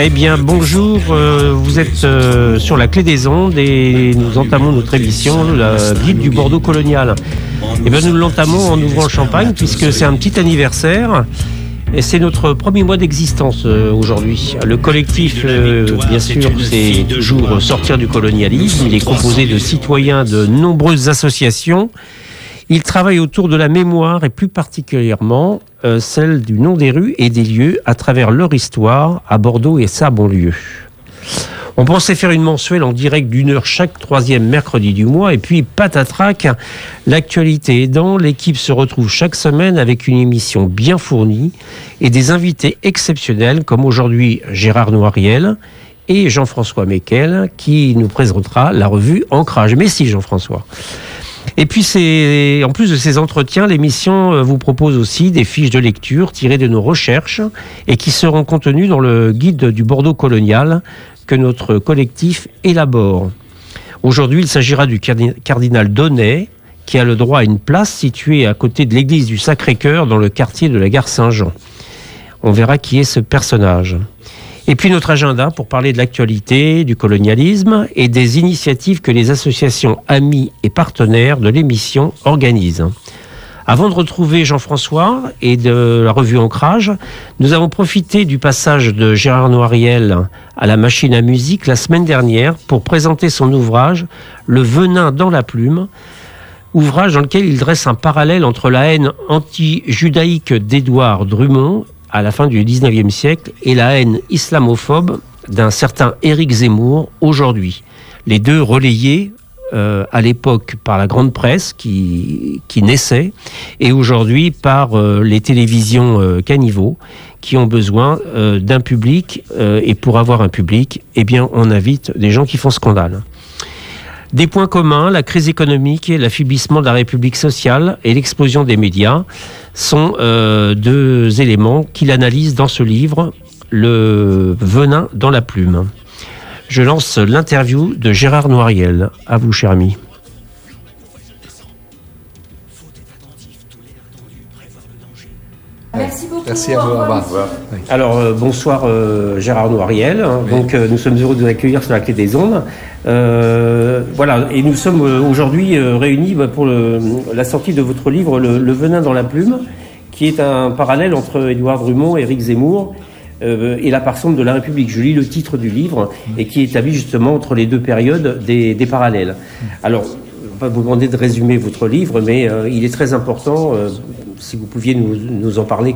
Eh bien, bonjour, euh, vous êtes euh, sur la clé des ondes et nous entamons notre émission, la guide du Bordeaux colonial. Eh bien, nous l'entamons en ouvrant le champagne puisque c'est un petit anniversaire. Et c'est notre premier mois d'existence euh, aujourd'hui. Le collectif, bien sûr, c'est toujours sortir du colonialisme. Il est composé de citoyens de nombreuses associations il travaille autour de la mémoire et plus particulièrement euh, celle du nom des rues et des lieux à travers leur histoire à Bordeaux et sa banlieue. On pensait faire une mensuelle en direct d'une heure chaque troisième mercredi du mois et puis patatrac, l'actualité aidant, l'équipe se retrouve chaque semaine avec une émission bien fournie et des invités exceptionnels comme aujourd'hui Gérard Noiriel et Jean-François Mekel qui nous présentera la revue Ancrage. Mais si Jean-François. Et puis, en plus de ces entretiens, l'émission euh, vous propose aussi des fiches de lecture tirées de nos recherches et qui seront contenues dans le guide du Bordeaux colonial que notre collectif élabore. Aujourd'hui, il s'agira du cardinal Donnet, qui a le droit à une place située à côté de l'église du Sacré-Cœur dans le quartier de la gare Saint-Jean. On verra qui est ce personnage. Et puis notre agenda pour parler de l'actualité, du colonialisme et des initiatives que les associations amis et partenaires de l'émission organisent. Avant de retrouver Jean-François et de la revue Ancrage, nous avons profité du passage de Gérard Noiriel à la machine à musique la semaine dernière pour présenter son ouvrage Le venin dans la plume, ouvrage dans lequel il dresse un parallèle entre la haine anti-judaïque d'Édouard Drummond à la fin du 19e siècle et la haine islamophobe d'un certain Éric Zemmour aujourd'hui. Les deux relayés euh, à l'époque par la grande presse qui, naissait et aujourd'hui par euh, les télévisions euh, qui ont besoin d'un public et pour avoir un public, eh bien on invite des gens qui font scandale. Des points communs, la crise économique, l'affaiblissement de la République sociale et l'explosion des médias sont euh, deux éléments qu'il analyse dans ce livre, Le venin dans la plume. Je lance l'interview de Gérard Noiriel. À vous, cher ami. Merci beaucoup. Merci à vous. Au revoir. Alors, euh, bonsoir euh, Gérard Noiriel. Donc, nous sommes heureux de vous accueillir sur la clé des ondes. Euh, voilà, et nous sommes euh, aujourd'hui euh, réunis bah, pour la sortie de votre livre le, venin dans la plume, qui est un parallèle entre Édouard Drummond et Éric Zemmour et la personne de la République. Je lis le titre du livre et qui établit justement entre les deux périodes des, parallèles. Alors, on va vous demander de résumer votre livre, mais il est très important. si vous pouviez nous, en parler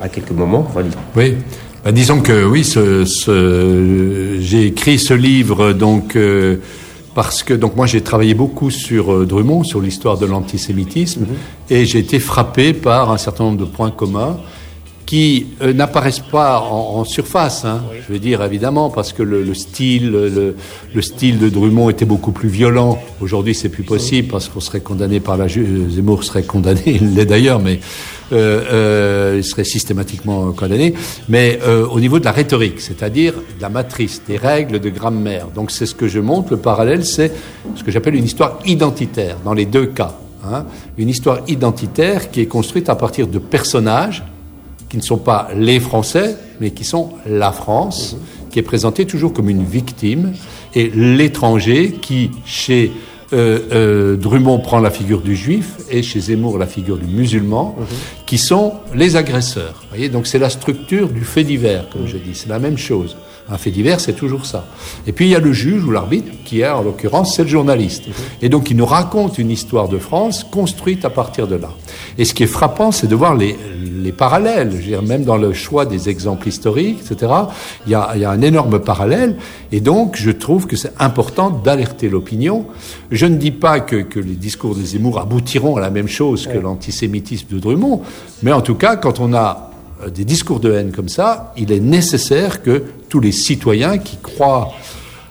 à quelques moments. Oui. Bah, disons que oui, j'ai écrit ce livre donc euh, parce que donc moi j'ai travaillé beaucoup sur euh, Drummond, sur l'histoire de l'antisémitisme, mm-hmm. et j'ai été frappé par un certain nombre de points communs qui euh, n'apparaissent pas en, surface. Hein, Je veux dire évidemment parce que le, style, le, style de Drummond était beaucoup plus violent. Aujourd'hui, c'est plus possible parce qu'on serait condamné par la justice. Zemmour serait condamné, il l'est d'ailleurs, mais euh, euh, il serait systématiquement condamné. Mais euh, au niveau de la rhétorique, c'est-à-dire de la matrice, des règles de grammaire. Donc c'est ce que je montre. Le parallèle, c'est ce que j'appelle une histoire identitaire dans les deux cas. Hein. Une histoire identitaire qui est construite à partir de personnages qui ne sont pas les Français, mais qui sont la France, qui est présentée toujours comme une victime, et l'étranger qui, chez euh, euh, Drummond prend la figure du juif et chez Zemmour la figure du musulman, qui sont les agresseurs. voyez Donc c'est la structure du fait divers, comme je dis, c'est la même chose. Un fait divers, c'est toujours ça. Et puis il y a le juge ou l'arbitre, qui est en l'occurrence, c'est le journaliste. Et donc il nous raconte une histoire de France construite à partir de là. Et ce qui est frappant, c'est de voir les, les parallèles. Je veux dire, même dans le choix des exemples historiques, etc., il y a, il y a un énorme parallèle. Et donc je trouve que c'est important d'alerter l'opinion. Je ne dis pas que, que, les discours de Zemmour aboutiront à la même chose que l'antisémitisme de Drummond, mais en tout cas, quand on a euh, des discours de haine comme ça, il est nécessaire que tous les citoyens qui croient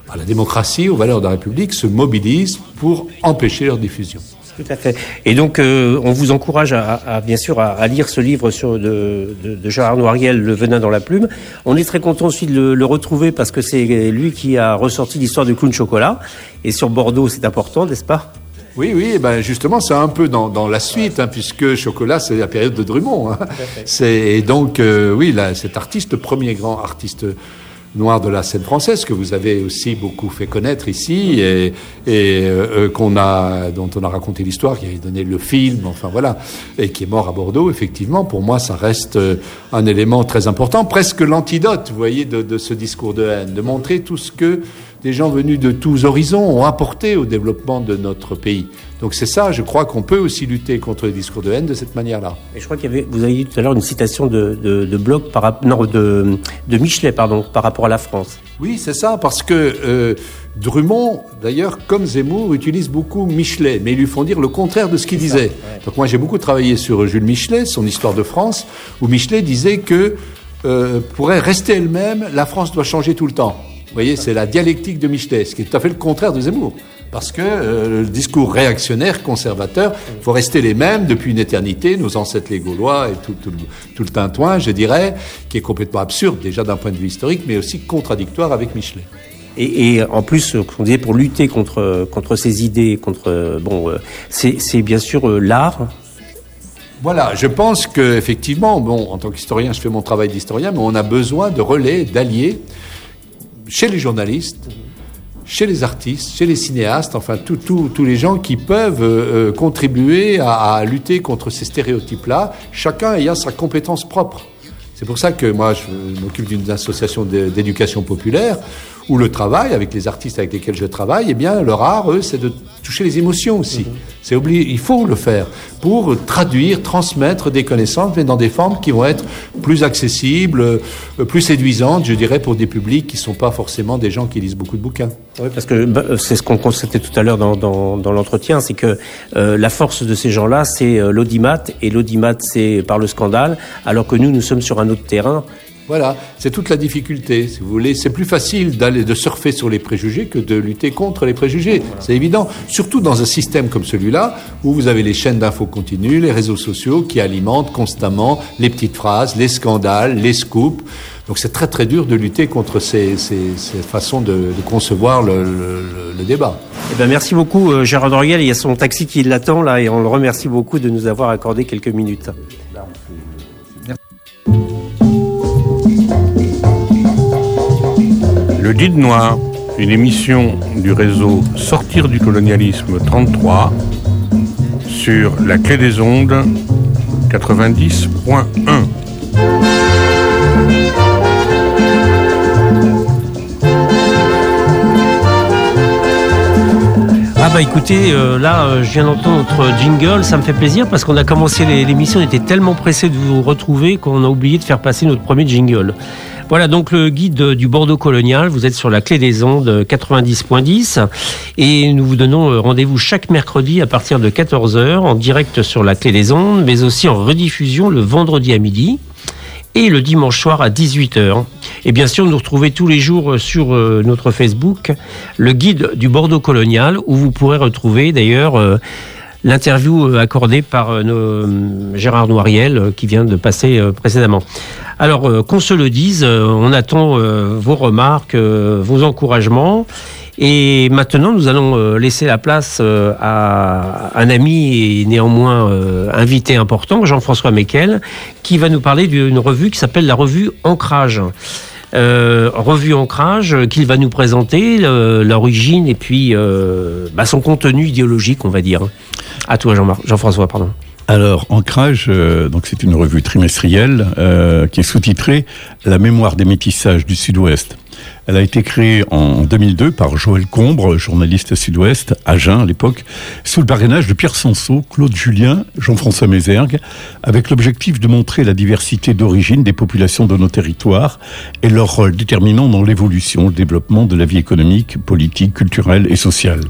à la démocratie, aux valeurs de la République, se mobilisent pour empêcher leur diffusion. Tout à fait. Et donc, euh, on vous encourage à, bien sûr à, lire ce livre sur de, de, Gérard Noiriel, Le venin dans la plume. On est très content aussi de le, retrouver parce que c'est lui qui a ressorti l'histoire du clown chocolat. Et sur Bordeaux, c'est important, n'est-ce pas? Oui, oui, ben justement, c'est un peu dans, la suite, hein, puisque Chocolat, c'est la période de Drummond. Hein. C'est donc, euh, oui, là, cet artiste, premier grand artiste noir de la scène française que vous avez aussi beaucoup fait connaître ici et, euh, euh, qu'on a, dont on a raconté l'histoire, qui a donné le film, enfin voilà, et qui est mort à Bordeaux. Effectivement, pour moi, ça reste euh, un élément très important, presque l'antidote, vous voyez, de, de, ce discours de haine, de montrer tout ce que des gens venus de tous horizons ont apporté au développement de notre pays. Donc c'est ça, je crois qu'on peut aussi lutter contre les discours de haine de cette manière-là. Et je crois qu'il y avait, vous avez dit tout à l'heure une citation de, de, de Bloch par non, de, de Michelet, pardon, par rapport à la France. Oui, c'est ça, parce que euh, Drummond, d'ailleurs, comme Zemmour, utilise beaucoup Michelet, mais ils lui font dire le contraire de ce qu'il disait. Donc moi, j'ai beaucoup travaillé sur Jules Michelet, son Histoire de France, où Michelet disait que euh, pourrait rester elle-même, la France doit changer tout le temps. Vous voyez, c'est la dialectique de Michelet, ce qui est tout à fait le contraire de Zemmour. Parce que euh, le discours réactionnaire, conservateur, il faut rester les mêmes depuis une éternité, nos ancêtres les Gaulois et tout, tout, tout le tintouin, je dirais, qui est complètement absurde déjà d'un point de vue historique, mais aussi contradictoire avec Michelet. Et, et, en plus, on disait pour lutter contre contre ces idées, contre bon, euh, c'est bien sûr euh, l'art. Voilà, je pense que effectivement, bon, en tant qu'historien, je fais mon travail d'historien, mais on a besoin de relais, d'alliés chez les journalistes, chez les artistes, chez les cinéastes, enfin tous les gens qui peuvent euh, euh, contribuer à, lutter contre ces stéréotypes-là, chacun ayant sa compétence propre. C'est pour ça que moi je m'occupe d'une association d'éducation populaire où le travail avec les artistes avec lesquels je travaille, eh bien leur art, eux, c'est de toucher les émotions aussi. Mhm. C'est oublié, il faut le faire pour traduire, transmettre des connaissances, mais dans des formes qui vont être plus accessibles, euh, plus séduisantes, je dirais, pour des publics qui ne sont pas forcément des gens qui lisent beaucoup de bouquins. Oui, parce que bah, c'est ce qu'on constatait tout à l'heure dans, dans, dans l'entretien, c'est que euh, la force de ces gens-là, c'est euh, l'audimat, et l'audimat, c'est par le scandale, alors que nous, nous sommes sur un autre terrain voilà, c'est toute la difficulté, si vous voulez. C'est plus facile d'aller de surfer sur les préjugés que de lutter contre les préjugés. C'est évident. Surtout dans un système comme celui-là, où vous avez les chaînes d'infos continues, les réseaux sociaux qui alimentent constamment les petites phrases, les scandales, les scoops. Donc c'est très très dur de lutter contre ces, façons de, concevoir le, débat. Eh ben merci beaucoup euh, Gérard Doriel. Il y a son taxi qui l'attend là et on le remercie beaucoup de nous avoir accordé quelques minutes. Le Guide Noir, une émission du réseau Sortir du colonialisme 33 sur la clé des ondes 90.1. Ah bah écoutez, euh, là euh, je viens d'entendre notre jingle, ça me fait plaisir parce qu'on a commencé l'émission, on était tellement pressé de vous retrouver qu'on a oublié de faire passer notre premier jingle. Voilà donc le guide du Bordeaux colonial. Vous êtes sur la clé des ondes 90.10 et nous vous donnons euh, rendez-vous chaque mercredi à partir de 14h en direct sur la clé des ondes, mais aussi en rediffusion le vendredi à midi et le dimanche soir à 18h. Et bien sûr, nous retrouvez tous les jours euh, sur euh, notre Facebook le guide du Bordeaux colonial où vous pourrez retrouver d'ailleurs l'interview accordée par Gérard Noiriel qui vient de passer précédemment. Alors, euh, qu'on se le dise, euh, on attend euh, vos remarques, vos encouragements. Et maintenant, nous allons laisser la place à un ami et néanmoins invité important, Jean-François Mekel, qui va nous parler d'une revue qui s'appelle la revue Ancrage. revue Ancrage qu'il va nous présenter, l'origine et puis bah, son contenu idéologique, on va dire. À toi, Jean-François, pardon. Alors, Ancrage, euh, donc c'est une revue trimestrielle euh, qui est sous-titrée La mémoire des métissages du Sud-Ouest. Elle a été créée en 2002 par Joël Combre, journaliste Sud-Ouest, à Jeun à l'époque, sous le parrainage de Pierre Sanso, Claude Julien, Jean-François Mézergue, avec l'objectif de montrer la diversité d'origine des populations de nos territoires et leur rôle déterminant dans l'évolution, le développement de la vie économique, politique, culturelle et sociale.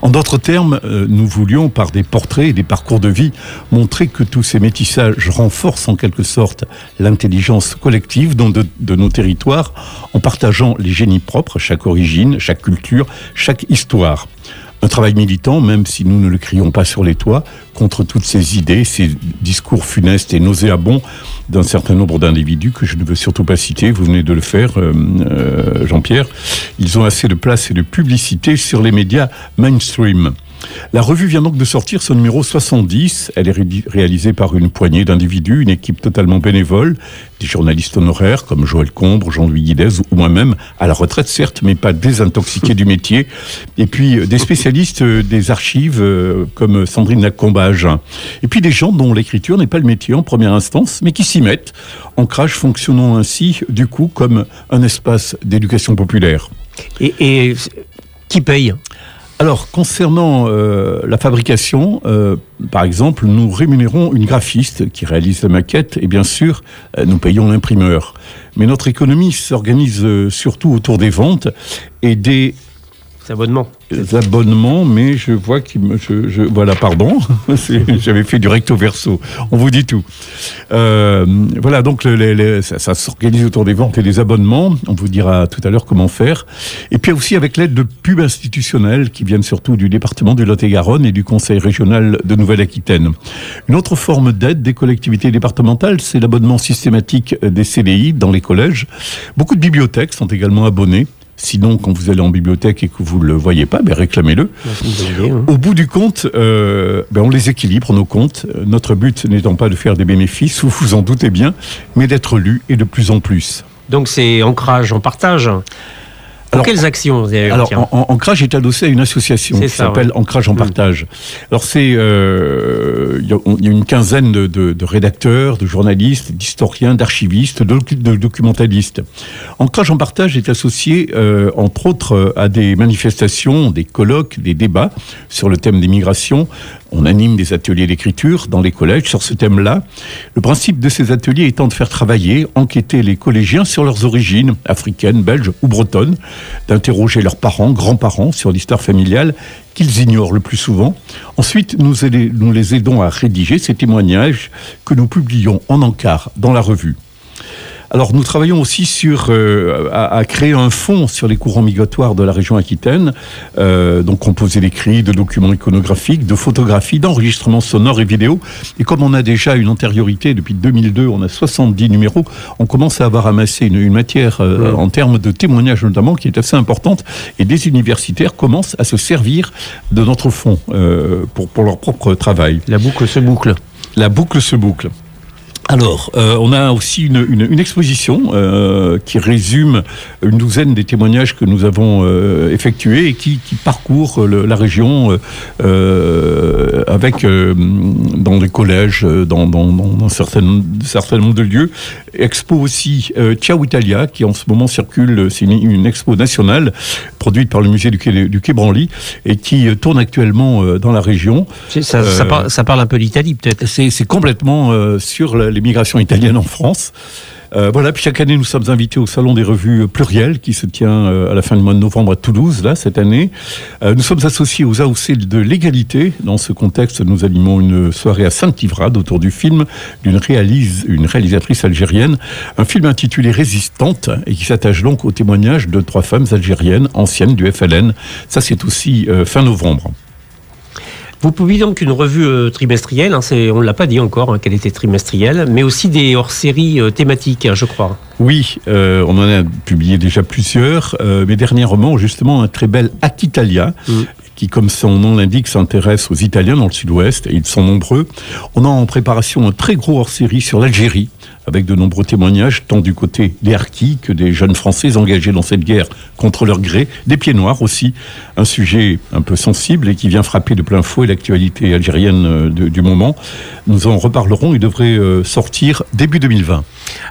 En d'autres termes, euh, nous voulions, par des portraits et des parcours de vie, montrer que tous ces métissages renforcent en quelque sorte l'intelligence collective de, de nos territoires en partageant les génie propre, chaque origine, chaque culture, chaque histoire. Un travail militant, même si nous ne le crions pas sur les toits, contre toutes ces idées, ces discours funestes et nauséabonds d'un certain nombre d'individus que je ne veux surtout pas citer. Vous venez de le faire, euh, euh, Jean-Pierre. Ils ont assez de place et de publicité sur les médias mainstream. La revue vient donc de sortir son numéro 70. Elle est réalisée par une poignée d'individus, une équipe totalement bénévole, des journalistes honoraires comme Joël Combre, Jean-Louis Guidez ou moi-même, à la retraite certes, mais pas désintoxiqués du métier. Et puis euh, des spécialistes euh, des archives euh, comme Sandrine Lacombage. Et puis des gens dont l'écriture n'est pas le métier en première instance, mais qui s'y mettent. Ancrage fonctionnant ainsi, du coup, comme un espace d'éducation populaire. Et qui paye? Alors, concernant euh, la fabrication, euh, par exemple, nous rémunérons une graphiste qui réalise la maquette et bien sûr, euh, nous payons l'imprimeur. Mais notre économie s'organise surtout autour des ventes et des abonnements abonnements, mais je vois qu'il me, je, je, voilà, pardon, j'avais fait du recto verso. On vous dit tout. Euh, voilà, donc ça, ça s'organise autour des ventes et des abonnements. On vous dira tout à l'heure comment faire. Et puis aussi avec l'aide de pubs institutionnelles qui viennent surtout du département du Lot-et-Garonne et du Conseil régional de Nouvelle-Aquitaine. Une autre forme d'aide des collectivités départementales, c'est l'abonnement systématique des CDI dans les collèges. Beaucoup de bibliothèques sont également abonnées. Sinon, quand vous allez en bibliothèque et que vous ne le voyez pas, ben réclamez-le. Au bout du compte, euh, ben on les équilibre, nos comptes. Notre but n'étant pas de faire des bénéfices, vous vous en doutez bien, mais d'être lu et de plus en plus. Donc c'est ancrage en partage alors, quelles actions Alors, Ancrage est adossé à une association qui s'appelle Ancrage en partage. Alors, c'est euh, il y, a une quinzaine de, de, de rédacteurs, de journalistes, d'historiens, d'archivistes, de, de, documentalistes. Ancrage en partage est associé, euh, entre autres, à des manifestations, des colloques, des débats sur le thème des migrations, on anime des ateliers d'écriture dans les collèges sur ce thème-là. Le principe de ces ateliers étant de faire travailler, enquêter les collégiens sur leurs origines, africaines, belges ou bretonnes, d'interroger leurs parents, grands-parents sur l'histoire familiale qu'ils ignorent le plus souvent. Ensuite, nous, les aidons à rédiger ces témoignages que nous publions en encart dans la revue. Alors nous travaillons aussi sur euh, à, créer un fonds sur les courants migratoires de la région Aquitaine, euh, donc composé d'écrits, de documents iconographiques, de photographies, d'enregistrements sonores et vidéo. Et comme on a déjà une antériorité depuis 2002, on a 70 numéros, on commence à avoir amassé une, matière euh, en termes de témoignages notamment qui est assez importante. Et des universitaires commencent à se servir de notre fonds pour, pour leur propre travail. La boucle se boucle. La boucle se boucle. Alors, euh, on a aussi une, une, une exposition euh, qui résume une douzaine des témoignages que nous avons euh, effectués et qui, qui parcourt le, la région avec dans les collèges, dans, dans, dans un certain, certain nombre de lieux. Expo aussi Ciao Italia qui en ce moment circule, c'est une, une, expo nationale produite par le musée du Quai, du Quai Branly et qui tourne actuellement dans la région. Ça, ça, parle, ça parle un peu d'Italie peut-être. C'est complètement sur les migrations italiennes en France. Euh, voilà, puis chaque année, nous sommes invités au Salon des revues plurielles qui se tient euh, à la fin du mois de novembre à Toulouse, là, cette année. Euh, nous sommes associés aux AOC de l'égalité. Dans ce contexte, nous animons une soirée à Saint-Ivrade autour du film d'une réalisatrice algérienne, un film intitulé Résistante et qui s'attache donc au témoignage de trois femmes algériennes anciennes du FLN. Ça, c'est aussi euh, fin novembre. Vous publiez donc une revue euh, trimestrielle, hein, on ne l'a pas dit encore hein, qu'elle était trimestrielle, mais aussi des hors-séries euh, thématiques, hein, je crois. Oui, euh, on en a publié déjà plusieurs, euh, mais dernièrement, justement, un très bel Aquitalia, mm. qui, comme son nom l'indique, s'intéresse aux Italiens dans le sud-ouest, et ils sont nombreux. On a en préparation un très gros hors-série sur l'Algérie, avec de nombreux témoignages, tant du côté des harkis que des jeunes Français engagés dans cette guerre contre leur gré, des pieds noirs aussi, un sujet un peu sensible et qui vient frapper de plein fouet l'actualité algérienne euh, du moment. Nous en reparlerons, il devrait euh, sortir début 2020.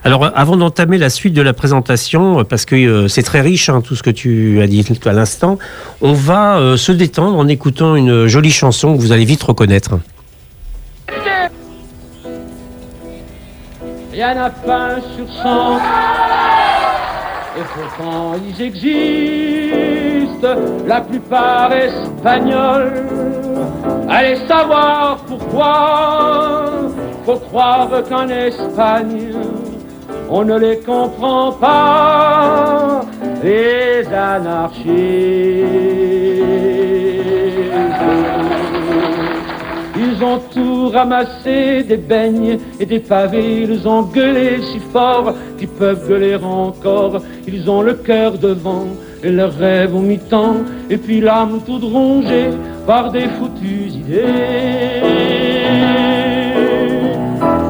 Alors, avant d'entamer la suite de la présentation, parce que euh, c'est très riche, hein, tout ce que tu as dit à l'instant, on va euh, se détendre en écoutant une jolie chanson que vous allez vite reconnaître. Rien n'a fin sur cent. Et pourtant ils existent, la plupart espagnols. Allez savoir pourquoi, faut croire qu'en Espagne, on ne les comprend pas, les anarchistes. Ils ont tout ramassé, des beignes et des pavés, ils ont gueulé si fort qu'ils peuvent gueuler encore. Ils ont le cœur devant et leurs rêves au mi-temps, et puis l'âme toute rongée par des foutues idées.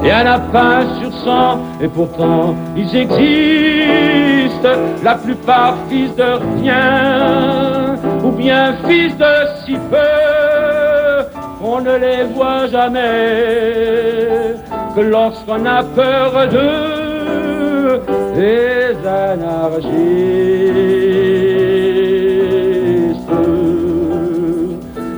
Et un lapin sur cent, et pourtant ils existent, la plupart fils de rien, ou bien fils de si peu, qu'on ne les voit jamais, que lorsqu'on a peur d'eux, les anarchistes.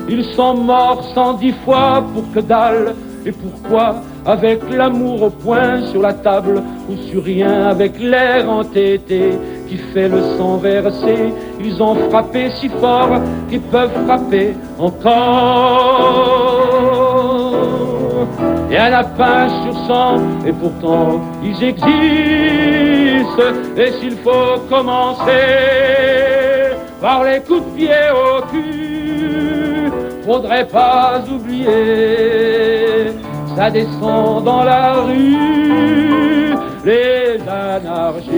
Ils sont morts cent dix fois pour que dalle, et pourquoi avec l'amour au point sur la table ou sur rien avec l'air entêté qui fait le sang versé. Ils ont frappé si fort qu'ils peuvent frapper encore. Et un lapin sur cent, et pourtant ils existent. Et s'il faut commencer par les coups de pied au cul, faudrait pas oublier ça descend dans la rue, les anarchistes.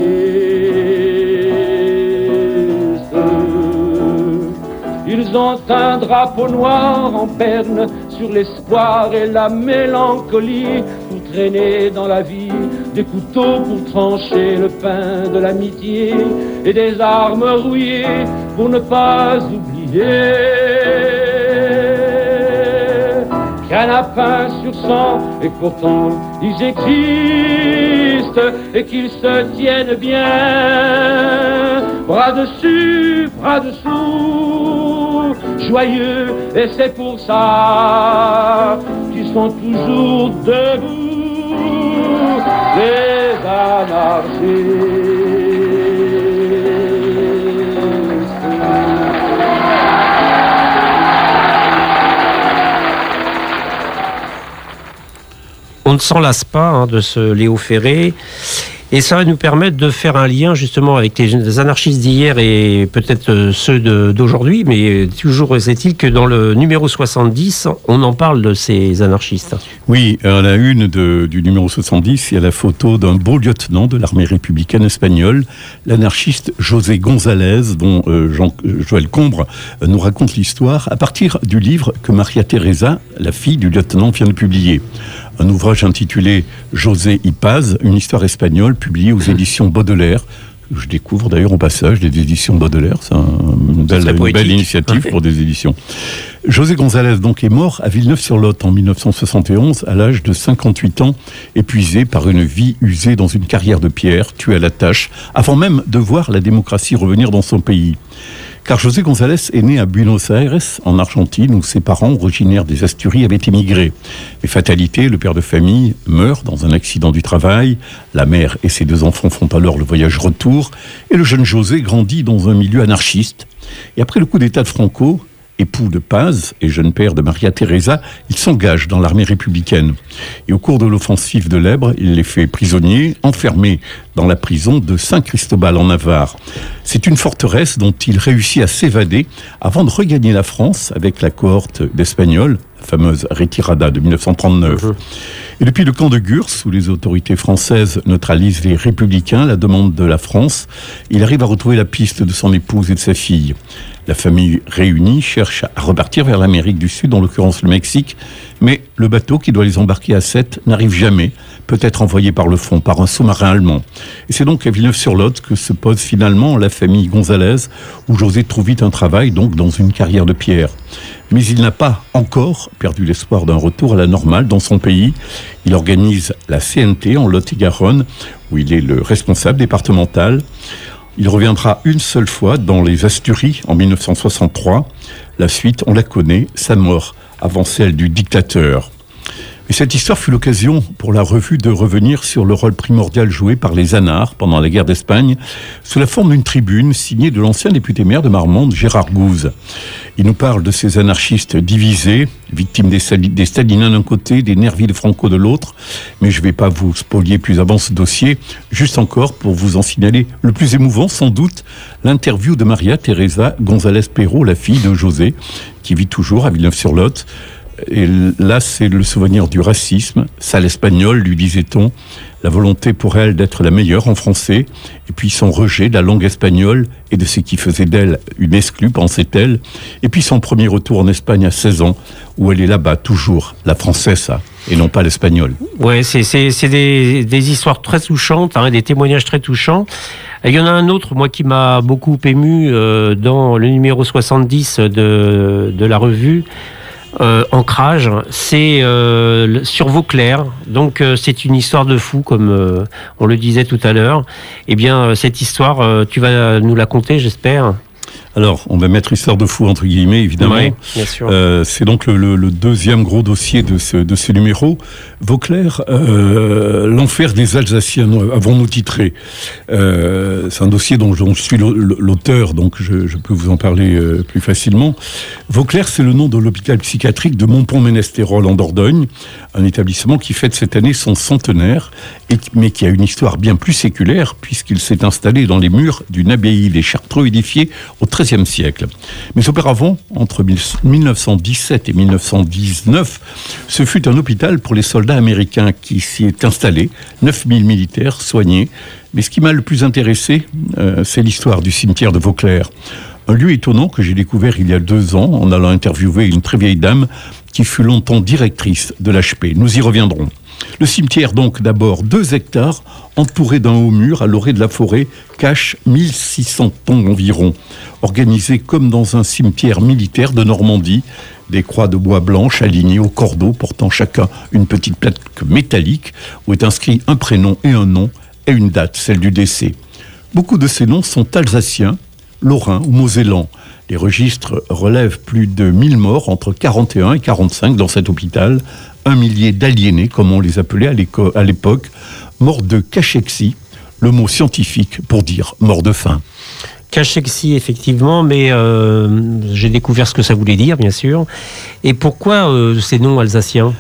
Ils ont un drapeau noir en perne sur l'espoir et la mélancolie pour traîner dans la vie des couteaux pour trancher le pain de l'amitié et des armes rouillées pour ne pas oublier qu'un lapin sur cent, et pourtant ils existent et qu'ils se tiennent bien, bras dessus, bras dessous, joyeux, et c'est pour ça qu'ils sont toujours debout, les anarchistes. On ne s'en lasse pas hein, de ce Léo Ferré. Et ça va nous permettre de faire un lien justement avec les anarchistes d'hier et peut-être euh, ceux d'aujourd'hui, mais toujours est-il que dans le numéro 70, on en parle de ces anarchistes. Oui, à la une du numéro 70, il y a la photo d'un beau lieutenant de l'armée républicaine espagnole, l'anarchiste José González, dont euh, Jean, Joël Combre euh, nous raconte l'histoire à partir du livre que Maria Teresa, la fille du lieutenant, vient de publier un ouvrage intitulé José Ipaz, une histoire espagnole publiée aux éditions Baudelaire. Je découvre d'ailleurs au passage des éditions Baudelaire, c'est une, belle, une belle initiative pour des éditions. José González donc est mort à Villeneuve-sur-Lot en 1971 à l'âge de 58 ans, épuisé par une vie usée dans une carrière de pierre, tué à la tâche, avant même de voir la démocratie revenir dans son pays. Car José González est né à Buenos Aires, en Argentine, où ses parents, originaires des Asturies, avaient émigré. Mais fatalité, le père de famille meurt dans un accident du travail, la mère et ses deux enfants font alors le voyage retour, et le jeune José grandit dans un milieu anarchiste. Et après le coup d'État de Franco, époux de Paz et jeune père de Maria Teresa, il s'engage dans l'armée républicaine. Et au cours de l'offensive de l'Ebre, il les fait prisonniers, enfermés dans la prison de Saint-Christobal en Navarre. C'est une forteresse dont il réussit à s'évader avant de regagner la France avec la cohorte d'Espagnols, fameuse retirada de 1939. Et depuis le camp de Gurs, où les autorités françaises neutralisent les républicains, la demande de la France, il arrive à retrouver la piste de son épouse et de sa fille. La famille réunie cherche à repartir vers l'Amérique du Sud, en l'occurrence le Mexique, mais le bateau qui doit les embarquer à Sète n'arrive jamais, peut être envoyé par le fond, par un sous-marin allemand. Et c'est donc à Villeneuve-sur-Lot que se pose finalement la famille Gonzalez, où José trouve vite un travail, donc dans une carrière de pierre. Mais il n'a pas encore perdu l'espoir d'un retour à la normale dans son pays. Il organise la CNT en Lot-et-Garonne, où il est le responsable départemental. Il reviendra une seule fois dans les Asturies en 1963. La suite, on la connaît, sa mort avant celle du dictateur. Et cette histoire fut l'occasion pour la revue de revenir sur le rôle primordial joué par les Anards pendant la guerre d'Espagne, sous la forme d'une tribune signée de l'ancien député maire de Marmande, Gérard Gouze. Il nous parle de ces anarchistes divisés, victimes des, des staliniens d'un côté, des nervis de Franco de l'autre, mais je ne vais pas vous spolier plus avant ce dossier, juste encore pour vous en signaler le plus émouvant, sans doute, l'interview de Maria Teresa González Perrault, la fille de José, qui vit toujours à Villeneuve-sur-Lot. Et là, c'est le souvenir du racisme. Ça, l'espagnol, lui disait-on, la volonté pour elle d'être la meilleure en français, et puis son rejet de la langue espagnole et de ce qui faisait d'elle une exclue, pensait-elle, et puis son premier retour en Espagne à 16 ans, où elle est là-bas toujours, la française, et non pas l'espagnol. Ouais, c'est des, des, histoires très touchantes, hein, des témoignages très touchants. il y en a un autre, moi, qui m'a beaucoup ému euh, dans le numéro 70 de, de la revue euh, ancrage, c'est euh, sur Vauclair. Donc euh, c'est une histoire de fou, comme euh, on le disait tout à l'heure. Eh bien, cette histoire, tu vas nous la conter, j'espère. Alors, on va mettre histoire de fou entre guillemets, évidemment. Euh, c'est donc le, le, deuxième gros dossier de ce, de ce numéro. Vauclair, euh, l'enfer des Alsaciens, avons-nous titré? Euh, c'est un dossier dont, dont je suis l'auteur, donc je, je, peux vous en parler plus facilement. Vauclair, c'est le nom de l'hôpital psychiatrique de Montpont-Ménestérol en Dordogne, un établissement qui fête cette année son centenaire, et, mais qui a une histoire bien plus séculaire, puisqu'il s'est installé dans les murs d'une abbaye des Chartreux édifiée au XIIIe siècle. Mais auparavant, entre 1917 et 1919, ce fut un hôpital pour les soldats américains qui s'y est installé, 9000 militaires soignés. Mais ce qui m'a le plus intéressé, euh, c'est l'histoire du cimetière de Vauclair. Un lieu étonnant que j'ai découvert il y a deux ans en allant interviewer une très vieille dame qui fut longtemps directrice de l'HP. Nous y reviendrons. Le cimetière, donc, d'abord deux hectares, entouré d'un haut mur à l'orée de la forêt, cache 1600 tombes environ, organisées comme dans un cimetière militaire de Normandie, des croix de bois blanches alignées au cordeau, portant chacun une petite plaque métallique où est inscrit un prénom et un nom et une date, celle du décès. Beaucoup de ces noms sont alsaciens, lorrains ou mosellans. Les registres relèvent plus de 1000 morts entre 41 et 45 dans cet hôpital, un millier d'aliénés, comme on les appelait à l'époque, morts de cachexie, le mot scientifique pour dire mort de faim. Cachexie, effectivement, mais euh, j'ai découvert ce que ça voulait dire, bien sûr. Et pourquoi euh, ces noms alsaciens?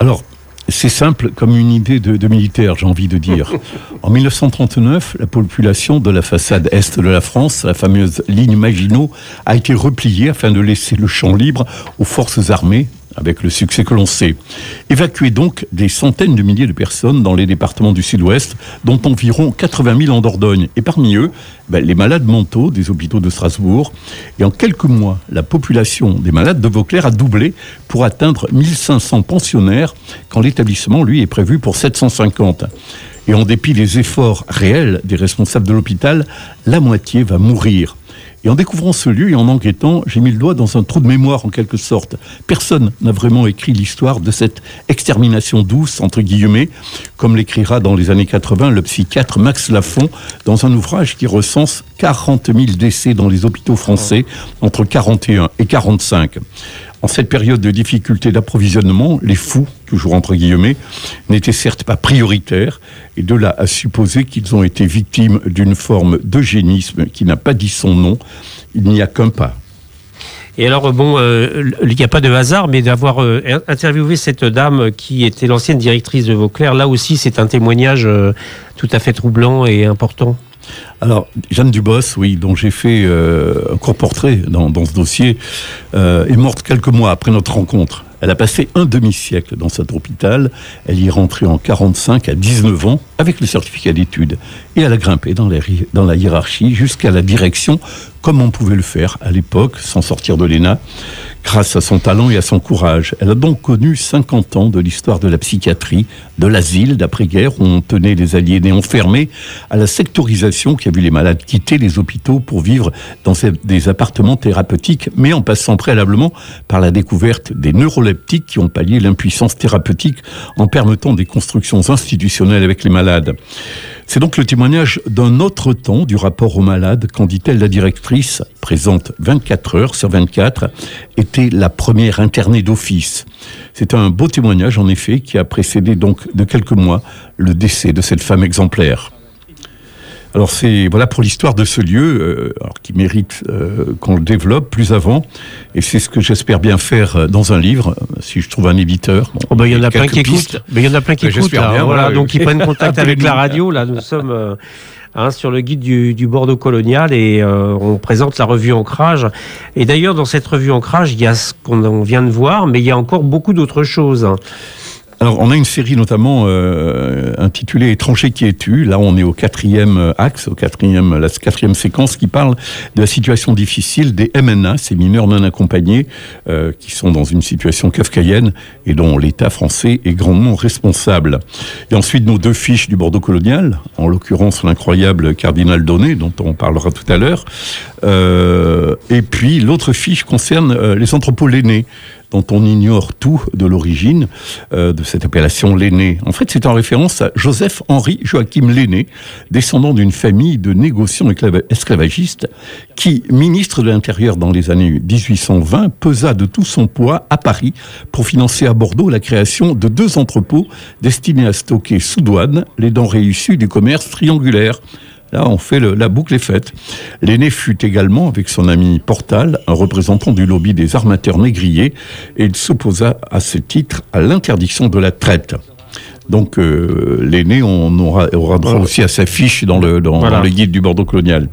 Alors, c'est simple comme une idée de, de militaire, j'ai envie de dire. En 1939, la population de la façade est de la France, la fameuse ligne Maginot, a été repliée afin de laisser le champ libre aux forces armées avec le succès que l'on sait. Évacuer donc des centaines de milliers de personnes dans les départements du sud-ouest, dont environ 80 000 en Dordogne. Et parmi eux, ben, les malades mentaux des hôpitaux de Strasbourg. Et en quelques mois, la population des malades de Vauclair a doublé pour atteindre 1500 pensionnaires, quand l'établissement, lui, est prévu pour 750. Et en dépit des efforts réels des responsables de l'hôpital, la moitié va mourir. Et en découvrant ce lieu et en enquêtant, j'ai mis le doigt dans un trou de mémoire en quelque sorte. Personne n'a vraiment écrit l'histoire de cette extermination douce, entre guillemets, comme l'écrira dans les années 80 le psychiatre Max Lafont dans un ouvrage qui recense 40 000 décès dans les hôpitaux français entre 41 et 45. En cette période de difficulté d'approvisionnement, les fous, toujours entre guillemets, n'étaient certes pas prioritaires, et de là à supposer qu'ils ont été victimes d'une forme d'eugénisme qui n'a pas dit son nom, il n'y a qu'un pas. Et alors, bon, euh, il n'y a pas de hasard, mais d'avoir euh, interviewé cette dame qui était l'ancienne directrice de Vauclair, là aussi, c'est un témoignage euh, tout à fait troublant et important. Alors, Jeanne Dubos, oui, dont j'ai fait euh, un court portrait dans, ce dossier, euh, est morte quelques mois après notre rencontre. Elle a passé un demi-siècle dans cet hôpital. Elle y est rentrée en 45 à 19 ans avec le certificat d'études. Et elle a grimpé dans la hiérarchie jusqu'à la direction, comme on pouvait le faire à l'époque, sans sortir de l'ENA, grâce à son talent et à son courage. Elle a donc connu 50 ans de l'histoire de la psychiatrie, de l'asile d'après-guerre, où on tenait les aliénés enfermés, à la sectorisation qui a vu les malades quitter les hôpitaux pour vivre dans des appartements thérapeutiques, mais en passant préalablement par la découverte des neuroleptiques qui ont pallié l'impuissance thérapeutique en permettant des constructions institutionnelles avec les malades. C'est donc le témoignage d'un autre temps du rapport aux malades, quand dit-elle la directrice, présente 24 heures sur 24, était la première internée d'office. C'est un beau témoignage, en effet, qui a précédé donc de quelques mois le décès de cette femme exemplaire. Alors c'est voilà pour l'histoire de ce lieu euh, alors, qui mérite euh, qu'on le développe plus avant et c'est ce que j'espère bien faire euh, dans un livre si je trouve un éditeur. Bon, oh ben, il y en a plein qui écoutent. Mais il y en a plein qui écoutent. Bien, voilà, voilà, donc ils prennent contact avec la radio là. Nous sommes euh, hein, sur le guide du, du Bordeaux colonial et euh, on présente la revue Ancrage. Et d'ailleurs, dans cette revue Ancrage, il y a ce qu'on on vient de voir, mais il y a encore beaucoup d'autres choses. Alors, on a une série notamment euh, intitulée Étranger qui es-tu? Là, on est au quatrième euh, axe, au quatrième, la quatrième séquence qui parle de la situation difficile des MNA, ces mineurs non accompagnés, euh, qui sont dans une situation kafkaïenne et dont l'État français est grandement responsable. Et ensuite, nos deux fiches du Bordeaux colonial, en l'occurrence l'incroyable Cardinal Donné, dont on parlera tout à l'heure. Et puis, l'autre fiche concerne les entrepôts dont on ignore tout de l'origine euh, de cette appellation l'aîné. En fait, c'est en référence à Joseph Henri Joachim l'aîné, descendant d'une famille de négociants esclavagistes qui, ministre de l'Intérieur dans les années 1820, pesa de tout son poids à Paris pour financer à Bordeaux la création de deux entrepôts destinés à stocker sous douane les denrées issues du commerce triangulaire. Là, on fait le, la boucle est faite. L'aîné fut également, avec son ami Portal, un représentant du lobby des armateurs négriers, et il s'opposa à ce titre à l'interdiction de la traite. Donc euh, l'aîné, on aura, aura droit aussi à sa fiche dans le, dans, Voilà. dans le guide du Bordeaux colonial.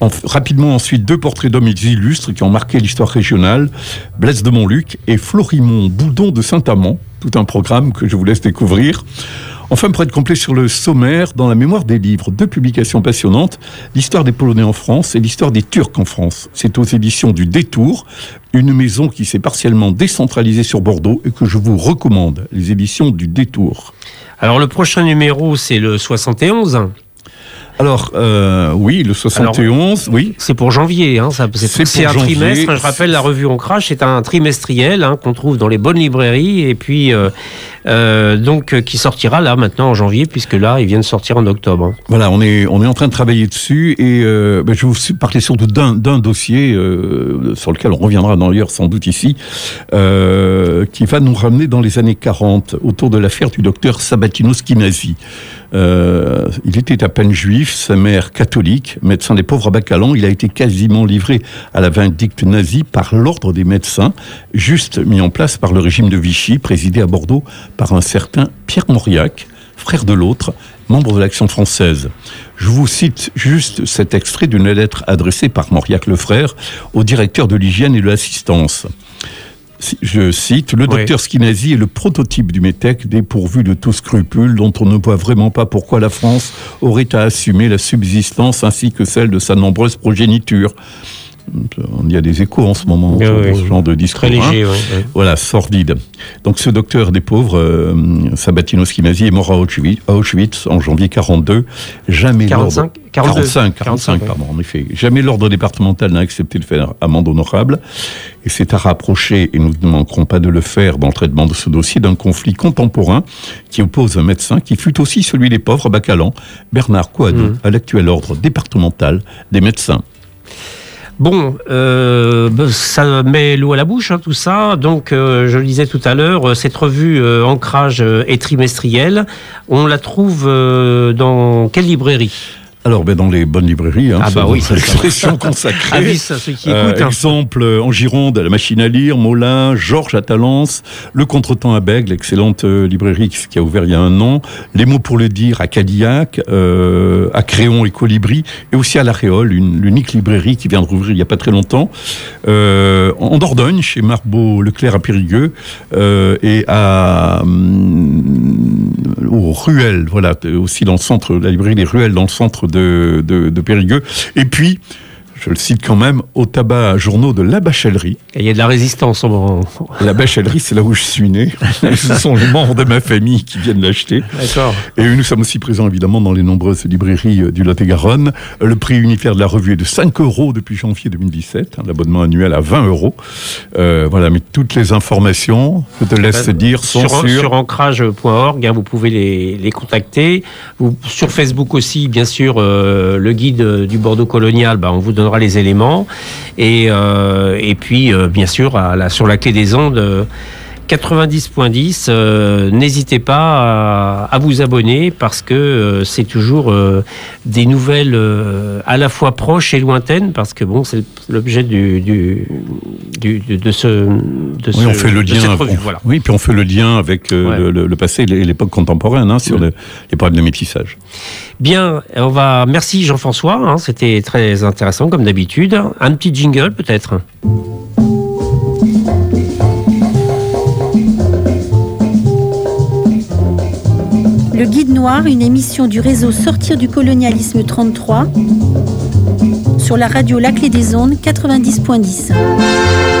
En- rapidement ensuite, deux portraits d'hommes illustres qui ont marqué l'histoire régionale, Blaise de Montluc et Florimond Boudon de Saint-Amand, tout un programme que je vous laisse découvrir. Enfin, pour être complet sur le sommaire, dans la mémoire des livres, deux publications passionnantes, l'histoire des Polonais en France et l'histoire des Turcs en France. C'est aux éditions du Détour, une maison qui s'est partiellement décentralisée sur Bordeaux et que je vous recommande, les éditions du Détour. Alors le prochain numéro, c'est le 71. Alors, euh, oui, le 71, oui. C'est pour janvier, hein, ça- c'est un janvier. trimestre. Je rappelle, la revue On Crash est un trimestriel hein, qu'on trouve dans les bonnes librairies et puis euh, euh, donc qui sortira là maintenant en janvier puisque là il vient de sortir en octobre. hein. Voilà, on est, on est en train de travailler dessus et ben, je vais vous parler surtout d'un d'un dossier sur lequel on reviendra d'ailleurs sans doute ici, qui va nous ramener dans les années 40 autour de l'affaire du docteur Sabatino Schinnasi. Euh, il était à peine juif, sa mère catholique, médecin des pauvres à Bacalan. Il a été quasiment livré à la vindicte nazie par l'ordre des médecins, juste mis en place par le régime de Vichy, présidé à Bordeaux par un certain Pierre Mauriac, frère de l'autre, membre de l'Action française. Je vous cite juste cet extrait d'une lettre adressée par Mauriac le frère au directeur de l'hygiène et de l'assistance. Je cite, le Oui. docteur Schinnasi est le prototype du métèque dépourvu de tout scrupule dont on ne voit vraiment pas pourquoi la France aurait à assumer la subsistance ainsi que celle de sa nombreuse progéniture. Il y a des échos en ce moment Oui, oui. ce genre de discours. Très hein. léger. ouais, ouais. Voilà, sordide. Donc ce docteur des pauvres, euh, Sabatino Schinnasi, est mort à Auschwitz, à Auschwitz en janvier 42. Jamais 45, l'ordre... 42, 45, 45, 45, pardon, en effet. Jamais l'ordre départemental n'a accepté de faire amende honorable. Et c'est à rapprocher, et nous ne manquerons pas de le faire dans le traitement de ce dossier, d'un conflit contemporain qui oppose un médecin qui fut aussi celui des pauvres Bacalan, Bernard Coadou, Mhm. à l'actuel ordre départemental des médecins. Bon, euh, ben, ça met l'eau à la bouche, hein, tout ça. Donc, euh, je le disais tout à l'heure, euh, cette revue Ancrage est trimestrielle. On la trouve dans quelle librairie? Alors, ben, dans les bonnes librairies, hein, Ah c'est bah oui, votre ça, ça va. expression consacrée. Avis à ceux qui Euh, écoutent. hein. exemple, euh, en Gironde, la machine à lire, Molin, Georges à Talence, le Contretemps à Bègle, l'excellente euh, librairie qui a ouvert il y a un an, les mots pour le dire à Cadillac, euh, à Créon et Colibri, et aussi à La Réole, l'unique librairie qui vient de rouvrir il n'y a pas très longtemps, euh, en Dordogne, chez Marbeau Leclerc à Périgueux, et à hum, aux Ruelles, voilà, aussi dans le centre, la librairie des Ruelles dans le centre de, de, Périgueux, et puis je le cite quand même, au tabac journaux de la Bachellerie. Il y a de la résistance. en- La Bachellerie, c'est là où je suis né. Ce sont les membres de ma famille qui viennent l'acheter. D'accord. Et nous sommes aussi présents évidemment dans les nombreuses librairies euh, du Lot-et-Garonne. Euh, Le prix unitaire de la revue est de 5 euros depuis janvier 2017. hein, L'abonnement annuel à 20 euros. Euh, voilà, mais toutes les informations, je te laisse Ben, dire, sont sur, sur... sur ancrage.org, hein, vous pouvez les, les contacter. Vous, sur Facebook aussi, bien sûr, euh, le guide du Bordeaux colonial, bah, on vous donnera les éléments. Et, euh, puis, euh, bien sûr, sur la clé des ondes, euh, 90.10, euh, n'hésitez pas à, vous abonner parce que euh, c'est toujours euh, des nouvelles à la fois proches et lointaines parce que bon, c'est l'objet du, du, de ce. De oui, on fait le lien. voilà. Oui, puis on fait le lien avec le, passé et l'époque contemporaine hein, sur les problèmes de métissage. Bien, on va. Merci Jean-François, hein, c'était très intéressant comme d'habitude. Un petit jingle peut-être? Le Guide Noir, une émission du réseau Sortir du colonialisme 33 sur la radio La Clé des Ondes 90.10.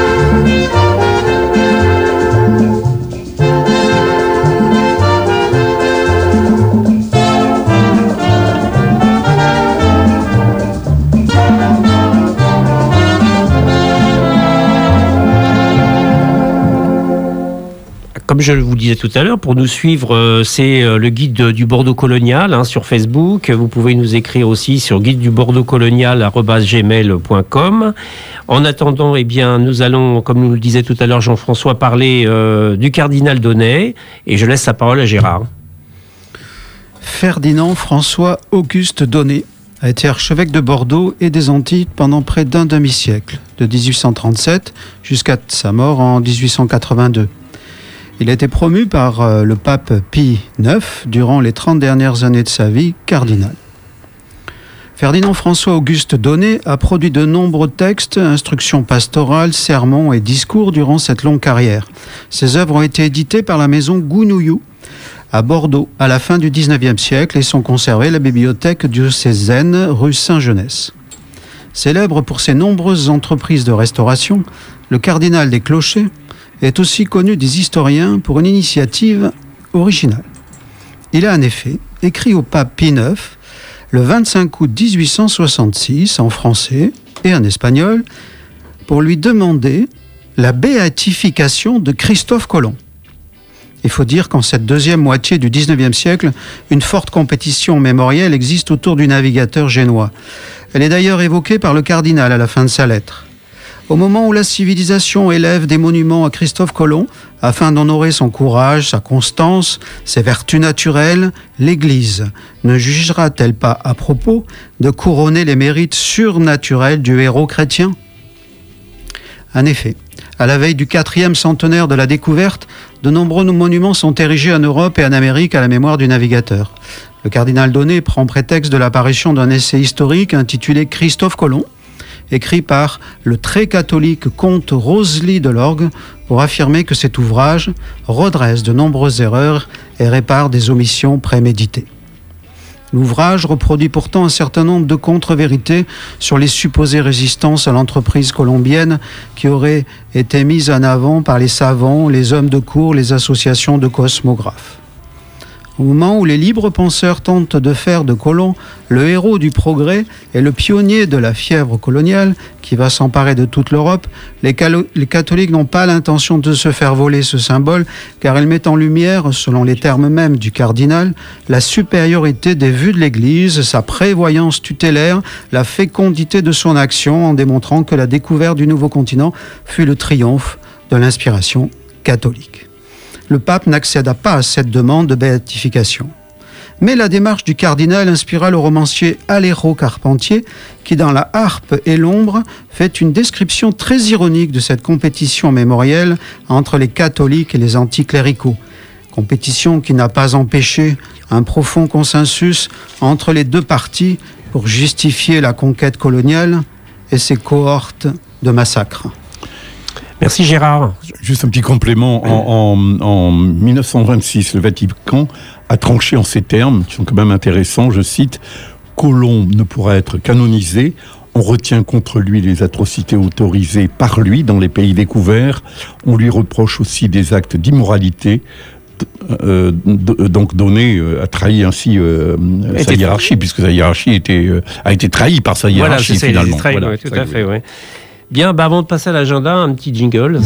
comme je vous disais tout à l'heure, pour nous suivre, euh, c'est euh, le guide du Bordeaux colonial hein, sur Facebook. Vous pouvez nous écrire aussi sur guide du Bordeaux colonial@gmail.com. En attendant, eh bien, nous allons, comme nous le disait tout à l'heure Jean-François, parler euh, du cardinal Donnet, et je laisse la parole à Gérard. Ferdinand François Auguste Donnet a été archevêque de Bordeaux et des Antilles pendant près d'un demi-siècle, de 1837 jusqu'à sa mort en 1882. Il a été promu par euh, le pape Pie IX durant les 30 dernières années de sa vie cardinal. Ferdinand François Auguste Donnet a produit de nombreux textes, instructions pastorales, sermons et discours durant cette longue carrière. Ses œuvres ont été éditées par la maison Gounouillou à Bordeaux à la fin du XIXe siècle et sont conservées à la bibliothèque diocésaine rue Saint-Genès. Célèbre pour ses nombreuses entreprises de restauration, le cardinal des clochers est aussi connu des historiens pour une initiative originale. Il a en effet écrit au pape Pie IX le 25 août 1866 en français et en espagnol pour lui demander la béatification de Christophe Colomb. Il faut dire qu'en cette deuxième moitié du XIXe siècle, une forte compétition mémorielle existe autour du navigateur génois. Elle est d'ailleurs évoquée par le cardinal à la fin de sa lettre. Au moment où la civilisation élève des monuments à Christophe Colomb, afin d'honorer son courage, sa constance, ses vertus naturelles, l'Église ne jugera-t-elle pas à propos de couronner les mérites surnaturels du héros chrétien? En effet, à la veille du quatrième centenaire de la découverte, de nombreux monuments sont érigés en Europe et en Amérique à la mémoire du navigateur. Le cardinal Donné prend prétexte de l'apparition d'un essai historique intitulé Christophe Colomb, écrit par le très catholique comte Rosely de l'Orgue pour affirmer que cet ouvrage redresse de nombreuses erreurs et répare des omissions préméditées. L'ouvrage reproduit pourtant un certain nombre de contre-vérités sur les supposées résistances à l'entreprise colombienne qui auraient été mises en avant par les savants, les hommes de cour, les associations de cosmographes. Au moment où les libres penseurs tentent de faire de Colomb le héros du progrès et le pionnier de la fièvre coloniale qui va s'emparer de toute l'Europe, les, catholiques n'ont pas l'intention de se faire voler ce symbole car il met en lumière, selon les termes mêmes du cardinal, la supériorité des vues de l'Église, sa prévoyance tutélaire, la fécondité de son action en démontrant que la découverte du nouveau continent fut le triomphe de l'inspiration catholique le pape n'accéda pas à cette demande de béatification. Mais la démarche du cardinal inspira le romancier Aléro Carpentier, qui dans La harpe et l'ombre fait une description très ironique de cette compétition mémorielle entre les catholiques et les anticléricaux. Compétition qui n'a pas empêché un profond consensus entre les deux parties pour justifier la conquête coloniale et ses cohortes de massacres. Merci Gérard. Juste un petit complément. En, 1926, le Vatican a tranché en ces termes, qui sont quand même intéressants, je cite, Colomb ne pourra être canonisé on retient contre lui les atrocités autorisées par lui dans les pays découverts. On lui reproche aussi des actes d'immoralité. Euh, donc donné euh, a trahi ainsi euh, sa hiérarchie puisque sa hiérarchie était, a été trahie par sa hiérarchie finalement. voilà, tout à fait. Ouais. Bien, bah avant de passer à l'agenda, un petit jingle.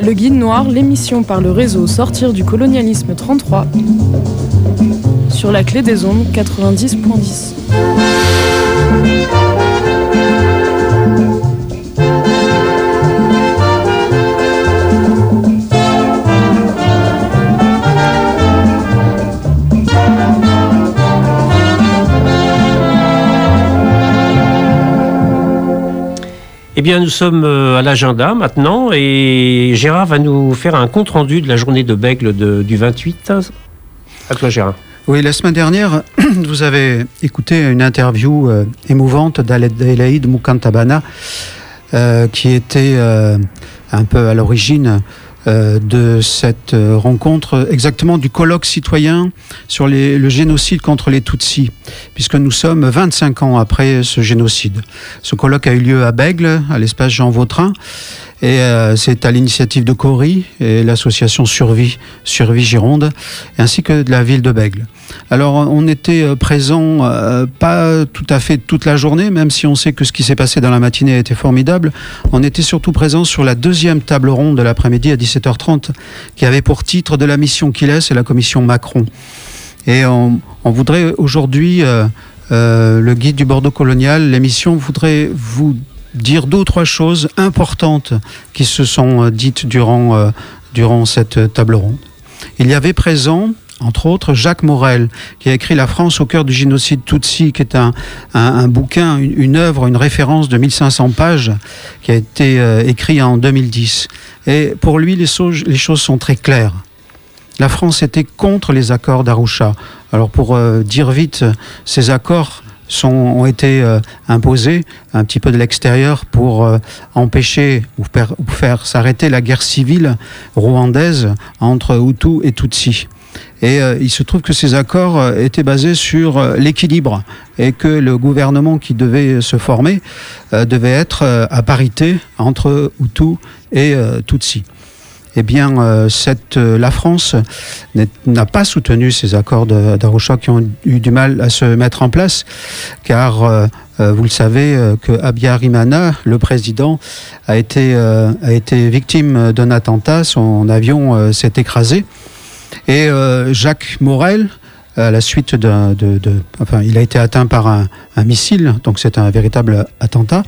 Le Guide Noir, l'émission par le réseau Sortir du colonialisme 33 sur la clé des ondes 90.10. Eh bien, nous sommes euh, à l'agenda maintenant et Gérard va nous faire un compte rendu de la journée de Bègle du 28. À toi, Gérard. Oui, la semaine dernière, vous avez écouté une interview euh, émouvante d'Alaïd Moukantabana, euh, qui était un peu à l'origine de cette euh, rencontre, exactement du colloque citoyen sur les- le génocide contre les Tutsis, puisque nous sommes 25 ans après ce génocide. Ce colloque a eu lieu à Bègle, à l'espace Jean Vautrin, et euh, c'est à l'initiative de Cory et l'association Survie, Survie Gironde, ainsi que de la ville de Bègle. Alors on était euh, présents euh, pas tout à fait toute la journée, même si on sait que ce qui s'est passé dans la matinée a été formidable. On était surtout présents sur la deuxième table ronde de l'après-midi à 17h30, qui avait pour titre de la mission qu'il est, c'est la commission Macron. Et on, on voudrait aujourd'hui, euh, euh, le guide du Bordeaux colonial, l'émission voudrait vous dire deux ou trois choses importantes qui se sont euh, dites durant, euh, durant cette table ronde. Il y avait présent, entre autres, Jacques Morel, qui a écrit La France au cœur du génocide Tutsi, qui est un, un, bouquin, une, œuvre, une référence de 1500 pages, qui a été euh, écrit en 2010. Et pour lui, les, so les choses sont très claires. La France était contre les accords d'Arusha. Alors pour euh, dire vite, ces accords sont, ont été euh, imposés un petit peu de l'extérieur pour euh, empêcher ou, faire s'arrêter la guerre civile rwandaise entre Hutu et Tutsi. Et euh, il se trouve que ces accords étaient basés sur l'équilibre et que le gouvernement qui devait se former devait être à parité entre Hutu et Tutsi. Eh bien, euh, euh, la France n'a pas soutenu ces accords d'Arusha qui ont eu du mal à se mettre en place, car euh, vous le savez que Abiyarimana, le président, a été, a été victime d'un attentat, son avion s'est écrasé, et Jacques Morel, à la suite d'un, de, enfin, il a été atteint par un, missile, donc c'est un véritable attentat,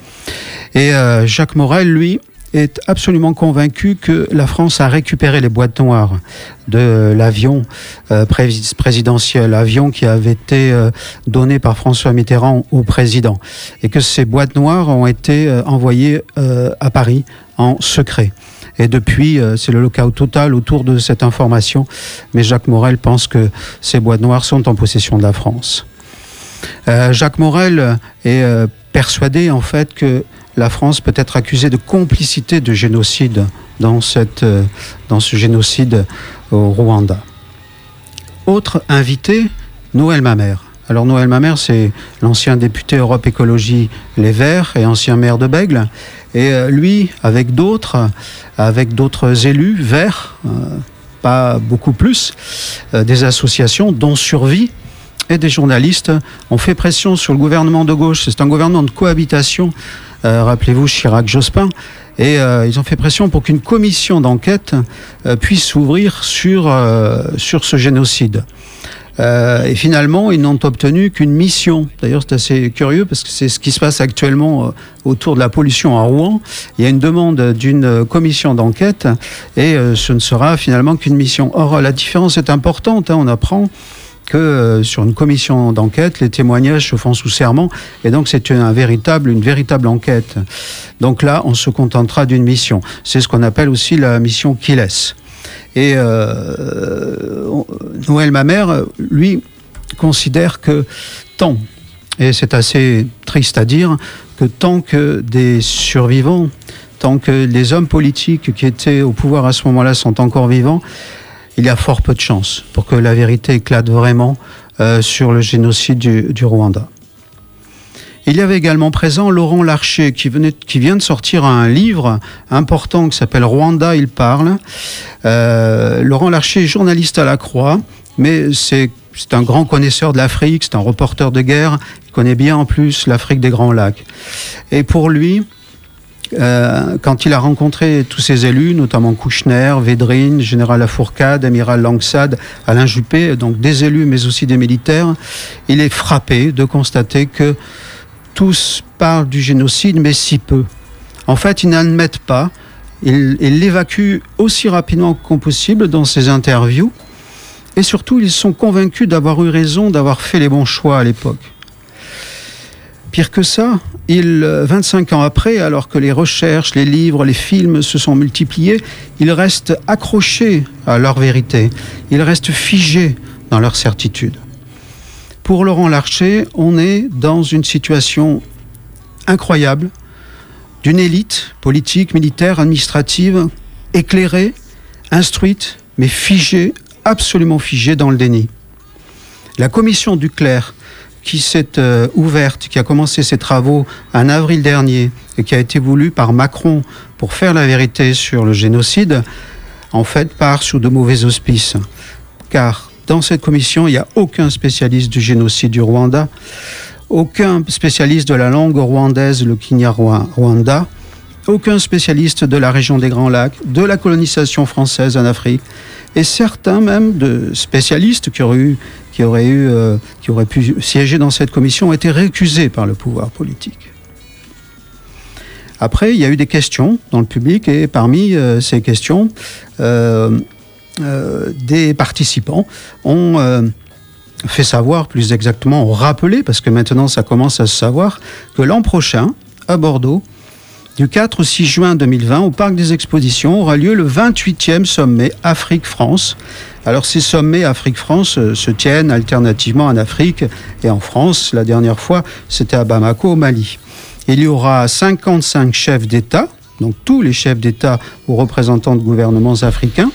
et Jacques Morel, lui, est absolument convaincu que la France a récupéré les boîtes noires de l'avion euh, présidentiel, avion qui avait été euh, donné par François Mitterrand au président, et que ces boîtes noires ont été euh, envoyées à Paris en secret. Et depuis, c'est le lockout total autour de cette information, mais Jacques Morel pense que ces boîtes noires sont en possession de la France. Jacques Morel est persuadé en fait que la France peut être accusée de complicité de génocide euh, dans ce génocide au Rwanda. Autre invité, Noël Mamère. Alors Noël Mamère, c'est l'ancien député Europe Écologie Les Verts et ancien maire de Bègle. Et euh, lui, avec d'autres, avec d'autres élus verts, euh, pas beaucoup plus, des associations dont Survie, et des journalistes ont fait pression sur le gouvernement de gauche. C'est un gouvernement de cohabitation, euh, rappelez-vous Chirac-Jospin, et euh, ils ont fait pression pour qu'une commission d'enquête euh, puisse s'ouvrir sur, sur ce génocide. Euh, et finalement, ils n'ont obtenu qu'une mission. D'ailleurs, c'est assez curieux parce que c'est ce qui se passe actuellement autour de la pollution à Rouen. Il y a une demande d'une commission d'enquête et ce ne sera finalement qu'une mission. Or, la différence est importante. Hein, on apprend que euh, sur une commission d'enquête, les témoignages se font sous serment, et donc c'est une, un véritable, enquête. Donc là, on se contentera d'une mission. C'est ce qu'on appelle aussi la mission qui laisse. Et euh, Noël Mamère, lui, considère que tant, et c'est assez triste à dire, que tant que des survivants, tant que les hommes politiques qui étaient au pouvoir à ce moment-là sont encore vivants, il y a fort peu de chances pour que la vérité éclate vraiment euh, sur le génocide du, Rwanda. Il y avait également présent Laurent Larcher qui vient de sortir un livre important qui s'appelle Rwanda, il parle. Euh, Laurent Larcher est journaliste à la Croix, mais c'est c'est un grand connaisseur de l'Afrique, c'est un reporter de guerre, il connaît bien en plus l'Afrique des Grands Lacs. Et pour lui, euh, quand il a rencontré tous ces élus, notamment Kouchner, Védrine, Général Lafourcade, Amiral Langsade, Alain Juppé, donc des élus mais aussi des militaires, il est frappé de constater que tous parlent du génocide, mais si peu. En fait, ils n'admettent pas, ils l'évacuent aussi rapidement que possible dans ses interviews, et surtout, ils sont convaincus d'avoir eu raison, d'avoir fait les bons choix à l'époque. Pire que ça, il, 25 ans après, alors que les recherches, les livres, les films se sont multipliés, ils restent accrochés à leur vérité. Ils restent figés dans leur certitude. Pour Laurent Larcher, on est dans une situation incroyable d'une élite politique, militaire, administrative, éclairée, instruite, mais figée, absolument figée dans le déni. La commission du clerc, qui s'est euh, ouverte, qui a commencé ses travaux en avril dernier et qui a été voulue par Macron pour faire la vérité sur le génocide, en fait part sous de mauvais auspices. Car dans cette commission, il n'y a aucun spécialiste du génocide du Rwanda, aucun spécialiste de la langue rwandaise, le Kinyarwanda, aucun spécialiste de la région des Grands Lacs, de la colonisation française en Afrique, et certains même de spécialistes qui auraient eu, qui auraient eu, euh, qui pu siéger dans cette commission ont été récusés par le pouvoir politique. Après, il y a eu des questions dans le public et parmi euh, ces questions, euh, des participants ont fait savoir, plus exactement, ont rappelé, parce que maintenant ça commence à se savoir, que l'an prochain, à Bordeaux, du 4 au 6 juin 2020, au Parc des Expositions, aura lieu le 28e sommet Afrique-France. Alors ces sommets Afrique-France euh, se tiennent alternativement en Afrique et en France. La dernière fois, c'était à Bamako, au Mali. Il y aura 55 chefs d'État, donc tous les chefs d'État ou représentants de gouvernements africains.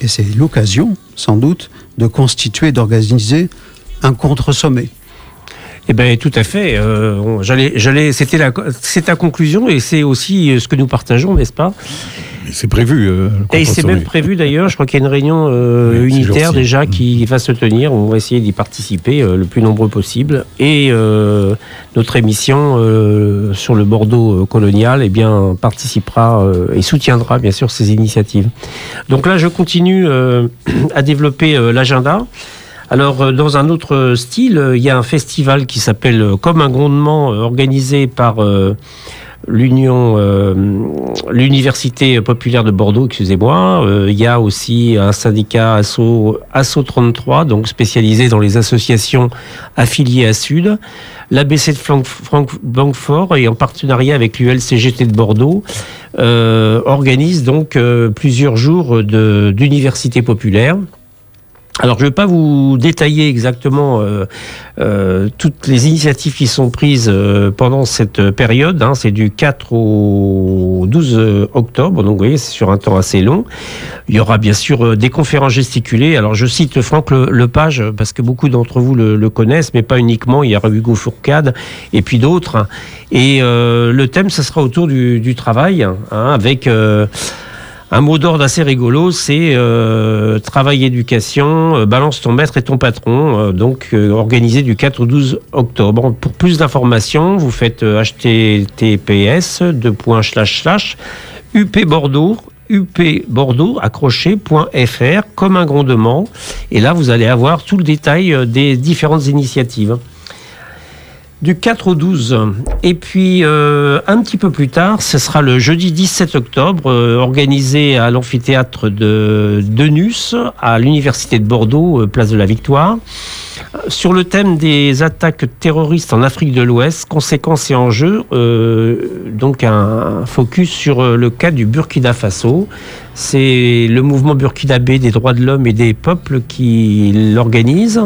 Et c'est l'occasion, sans doute, de constituer, d'organiser un contre-sommet. Eh bien, tout à fait. Euh, j'allais, j'allais, c'était la, c'est ta conclusion et c'est aussi euh, ce que nous partageons, n'est-ce pas? C'est prévu. Euh, et c'est même prévu d'ailleurs. Je crois qu'il y a une réunion unitaire déjà qui va se tenir. On va essayer d'y participer le plus nombreux possible. Et notre émission sur le Bordeaux colonial, eh bien, participera et soutiendra bien sûr ces initiatives. Donc là, je continue à développer l'agenda. Alors, euh, dans un autre style, euh, il y a un festival qui s'appelle euh, Comme un grondement, organisé par l'Union, l'Université populaire de Bordeaux, excusez-moi. il y a aussi un syndicat ASSO, ASSO 33, donc spécialisé dans les associations affiliées à Sud. L'ABC de Francfort et en partenariat avec l'ULCGT de Bordeaux organise donc plusieurs jours d'université populaire. Alors, je ne vais pas vous détailler exactement euh, euh, toutes les initiatives qui sont prises euh, pendant cette période. Hein. c'est du 4 au 12 octobre, donc vous voyez, c'est sur un temps assez long. Il y aura bien sûr des conférences gesticulées. Alors, je cite Franck Lepage, parce que beaucoup d'entre vous le, connaissent, mais pas uniquement. Il y aura Hugo Fourcade et puis d'autres. Et le thème, ce sera autour du, travail, hein, avec un mot d'ordre assez rigolo, c'est euh, travail éducation, euh, balance ton maître et ton patron, euh, donc organisé du 4 au 12 octobre. Pour plus d'informations, vous faites https up Bordeaux upbordeaux accroché.fr comme un grondement et là vous allez avoir tout le détail des différentes initiatives du 4 au 12. Et puis euh, un petit peu plus tard, ce sera le jeudi 17 octobre, euh, organisé à l'amphithéâtre de Denus, à l'Université de Bordeaux, euh, place de la Victoire, sur le thème des attaques terroristes en Afrique de l'Ouest, conséquences et enjeux, donc un focus sur le cas du Burkina Faso. C'est le mouvement burkinabé des droits de l'homme et des peuples qui l'organise,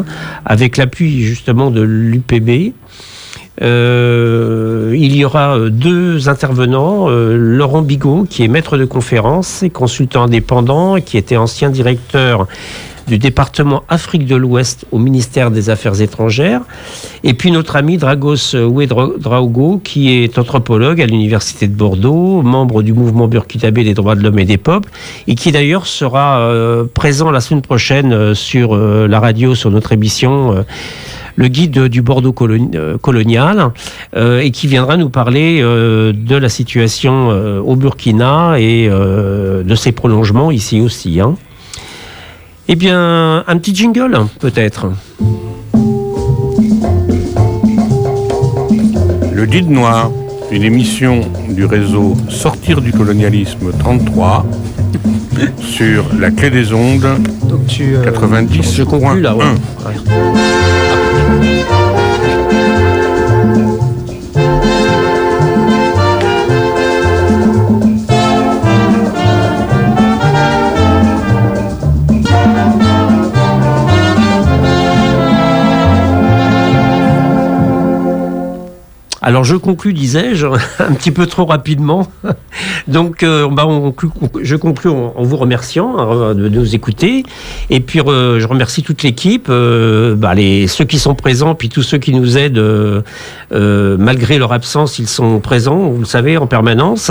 avec l'appui justement de l'UPB. Euh, il y aura euh, deux intervenants, euh, Laurent Bigot, qui est maître de conférence et consultant indépendant, qui était ancien directeur du département Afrique de l'Ouest au ministère des Affaires étrangères, et puis notre ami Dragos Ouedraogo, qui est anthropologue à l'Université de Bordeaux, membre du mouvement burkinabé des droits de l'homme et des peuples, et qui d'ailleurs sera présent la semaine prochaine sur la radio, sur notre émission le guide du Bordeaux euh, colonial, euh, et qui viendra nous parler euh, de la situation au Burkina et de ses prolongements ici aussi. Hein. Eh bien, un petit jingle, peut-être. Le Guide Noir, une émission du réseau Sortir du colonialisme 33 sur la clé des ondes Donc tu, 90. Je conclue là, ouais. Thank. Alors je conclus, disais-je, un petit peu trop rapidement. Donc euh, je conclus en, vous remerciant euh, de nous écouter. Et puis je remercie toute l'équipe, euh, bah, ceux qui sont présents, puis tous ceux qui nous aident. euh, malgré leur absence, ils sont présents, vous le savez, en permanence.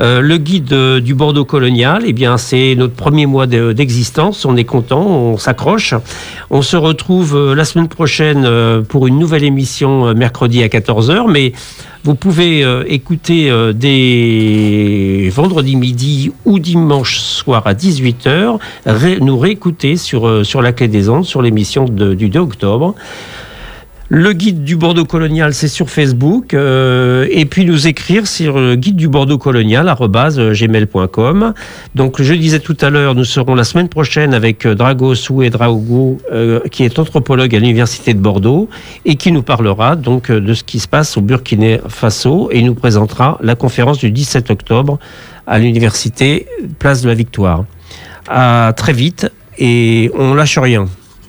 Le guide du Bordeaux colonial, eh bien, c'est notre premier mois de- d'existence. On est content, on s'accroche. On se retrouve la semaine prochaine pour une nouvelle émission mercredi à 14h. Mais vous pouvez euh, écouter euh, des vendredi midi ou dimanche soir à 18h, ré- nous réécouter sur, euh, la clé des ondes, sur l'émission du 2 octobre. Le guide du Bordeaux colonial, c'est sur Facebook. euh, et puis nous écrire sur guide du Bordeaux colonial, euh, gmail.com. Donc, je disais tout à l'heure, nous serons la semaine prochaine avec euh, Drago Draogo, euh, qui est anthropologue à l'Université de Bordeaux et qui nous parlera donc de ce qui se passe au Burkina Faso et nous présentera la conférence du 17 octobre à l'Université Place de la Victoire. À très vite et on lâche rien.